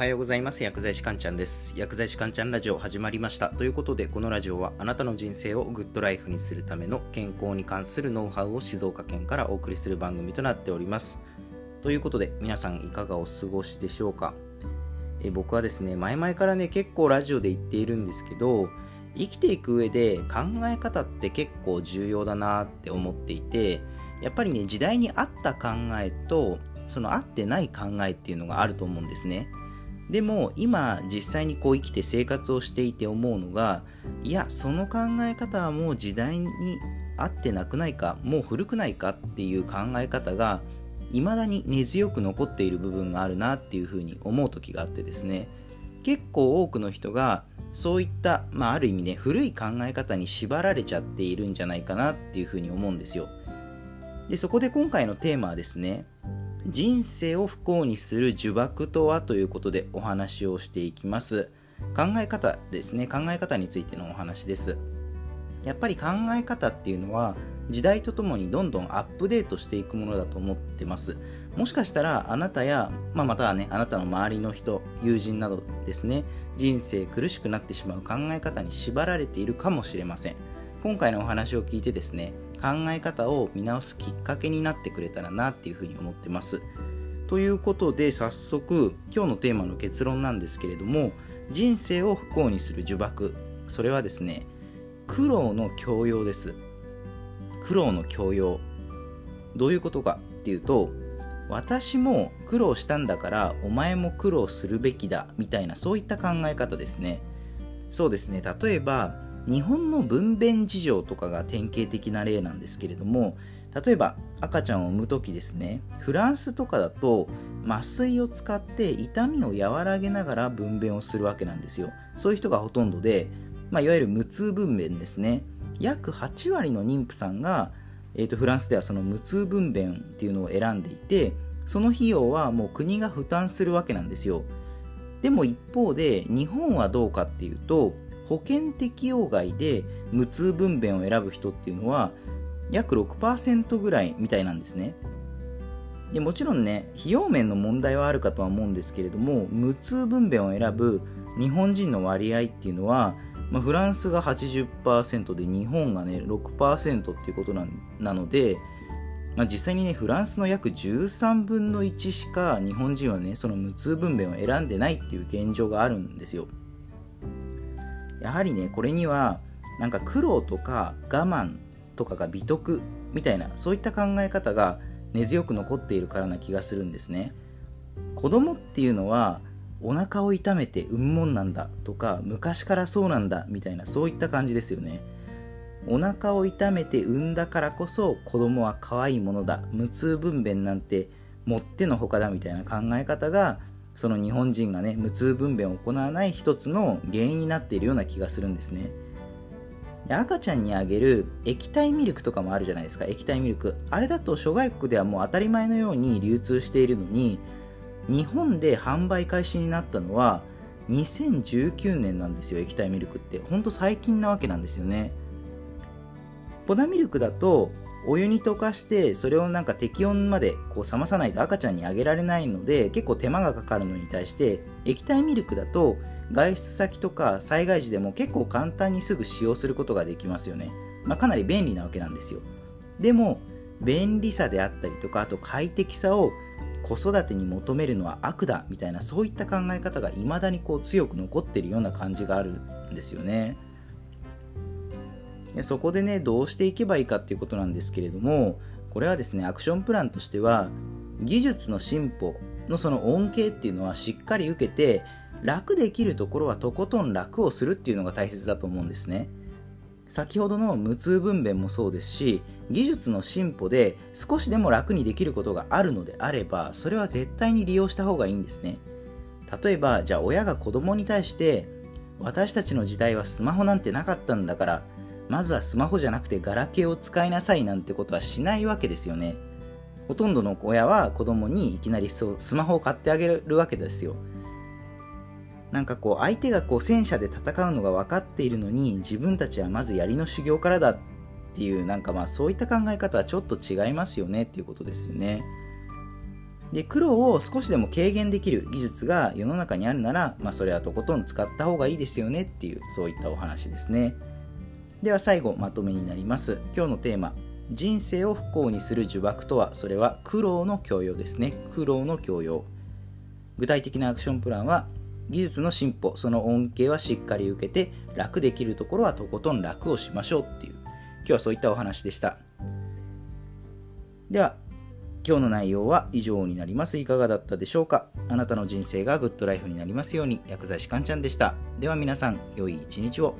はようございます。薬剤師かんちゃんです。薬剤師かんちゃんラジオ始まりました。ということでこのラジオはあなたの人生をグッドライフにするための健康に関するノウハウを静岡県からお送りする番組となっております。ということで皆さんいかがお過ごしでしょうか？え僕はですね前々からね結構ラジオで言っているんですけど生きていく上で考え方って結構重要だなって思っていてやっぱりね時代に合った考えとその合ってない考えっていうのがあると思うんですね。でも今実際にこう生きて生活をしていて思うのがいやその考え方はもう時代に合ってなくないかもう古くないかっていう考え方が未だに根強く残っている部分があるなっていうふうに思う時があってですね。結構多くの人がそういった、まあ、ある意味ね古い考え方に縛られちゃっているんじゃないかなっていうふうに思うんですよ。でそこで今回のテーマはですね人生を不幸にする呪縛とはということでお話をしていきます。考え方ですね。考え方についてのお話です。やっぱり考え方っていうのは時代とともにどんどんアップデートしていくものだと思ってます。もしかしたらあなたや、まあ、またはねあなたの周りの人友人などですね人生苦しくなってしまう考え方に縛られているかもしれません。今回のお話を聞いてですね考え方を見直すきっかけになってくれたらなっていうふうに思ってます。ということで早速今日のテーマの結論なんですけれども人生を不幸にする呪縛。それはですね苦労の強要です。苦労の強要。どういうことかっていうと私も苦労したんだからお前も苦労するべきだみたいなそういった考え方ですね。そうですね。例えば日本の分娩事情とかが典型的な例なんですけれども例えば赤ちゃんを産む時ですねフランスとかだと麻酔を使って痛みを和らげながら分娩をするわけなんですよ。そういう人がほとんどで、まあ、いわゆる無痛分娩ですね。約8割の妊婦さんが、えーと、フランスではその無痛分娩っていうのを選んでいてその費用はもう国が負担するわけなんですよ。でも一方で日本はどうかっていうと保険適用外で無痛分娩を選ぶ人っていうのは約6%ぐらいみたいなんですね。でもちろんね費用面の問題はあるかとは思うんですけれども無痛分娩を選ぶ日本人の割合っていうのは、まあ、フランスが80%で日本がね6%っていうことなので、まあ、実際にねフランスの約13分の1しか日本人はねその無痛分娩を選んでないっていう現状があるんですよ。やはりねこれにはなんか苦労とか我慢とかが美徳みたいなそういった考え方が根強く残っているからな気がするんですね。子供っていうのはお腹を痛めて産むもんなんだとか昔からそうなんだみたいなそういった感じですよね。お腹を痛めて産んだからこそ子供は可愛いものだ無痛分娩なんてもってのほかだみたいな考え方がその日本人がね無痛分娩を行わない一つの原因になっているような気がするんですね。で赤ちゃんにあげる液体ミルクとかもあるじゃないですか。液体ミルク。あれだと諸外国ではもう当たり前のように流通しているのに日本で販売開始になったのは2019年なんですよ液体ミルクって。ほんと最近なわけなんですよね。粉ミルクだとお湯に溶かしてそれをなんか適温までこう冷まさないと赤ちゃんにあげられないので結構手間がかかるのに対して液体ミルクだと外出先とか災害時でも結構簡単にすぐ使用することができますよね、まあ、かなり便利なわけなんですよ。でも便利さであったりとかあと快適さを子育てに求めるのは悪だみたいなそういった考え方が未だにこう強く残ってるような感じがあるんですよね。でそこでねどうしていけばいいかっていうことなんですけれどもこれはですねアクションプランとしては技術の進歩のその恩恵っていうのはしっかり受けて楽できるところはとことん楽をするっていうのが大切だと思うんですね。先ほどの無痛分娩もそうですし技術の進歩で少しでも楽にできることがあるのであればそれは絶対に利用した方がいいんですね。例えばじゃあ親が子供に対して私たちの時代はスマホなんてなかったんだからまずはスマホじゃなくてガラケーを使いなさいなんてことはしないわけですよね。ほとんどの親は子供にいきなりスマホを買ってあげるわけですよ。なんかこう相手がこう戦車で戦うのが分かっているのに自分たちはまず槍の修行からだっていうなんかまあそういった考え方はちょっと違いますよねっていうことですよね。で苦労を少しでも軽減できる技術が世の中にあるなら、まあ、それはとことん使った方がいいですよねっていうそういったお話ですね。では最後まとめになります。今日のテーマ人生を不幸にする呪縛とはそれは苦労の強要ですね。苦労の強要具体的なアクションプランは技術の進歩その恩恵はしっかり受けて楽できるところはとことん楽をしましょうっていう。今日はそういったお話でした。では今日の内容は以上になります。いかがだったでしょうか？あなたの人生がグッドライフになりますように薬剤師かんちゃんでした。では皆さん良い一日を。